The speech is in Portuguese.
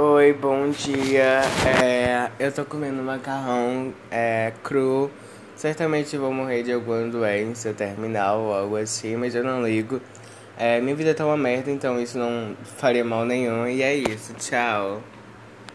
Oi, bom dia. É, eu tô comendo macarrão é, cru. Certamente vou morrer de alguma doença terminal ou algo assim, mas eu não ligo. É, minha vida tá uma merda, então isso não faria mal nenhum. E é isso, tchau.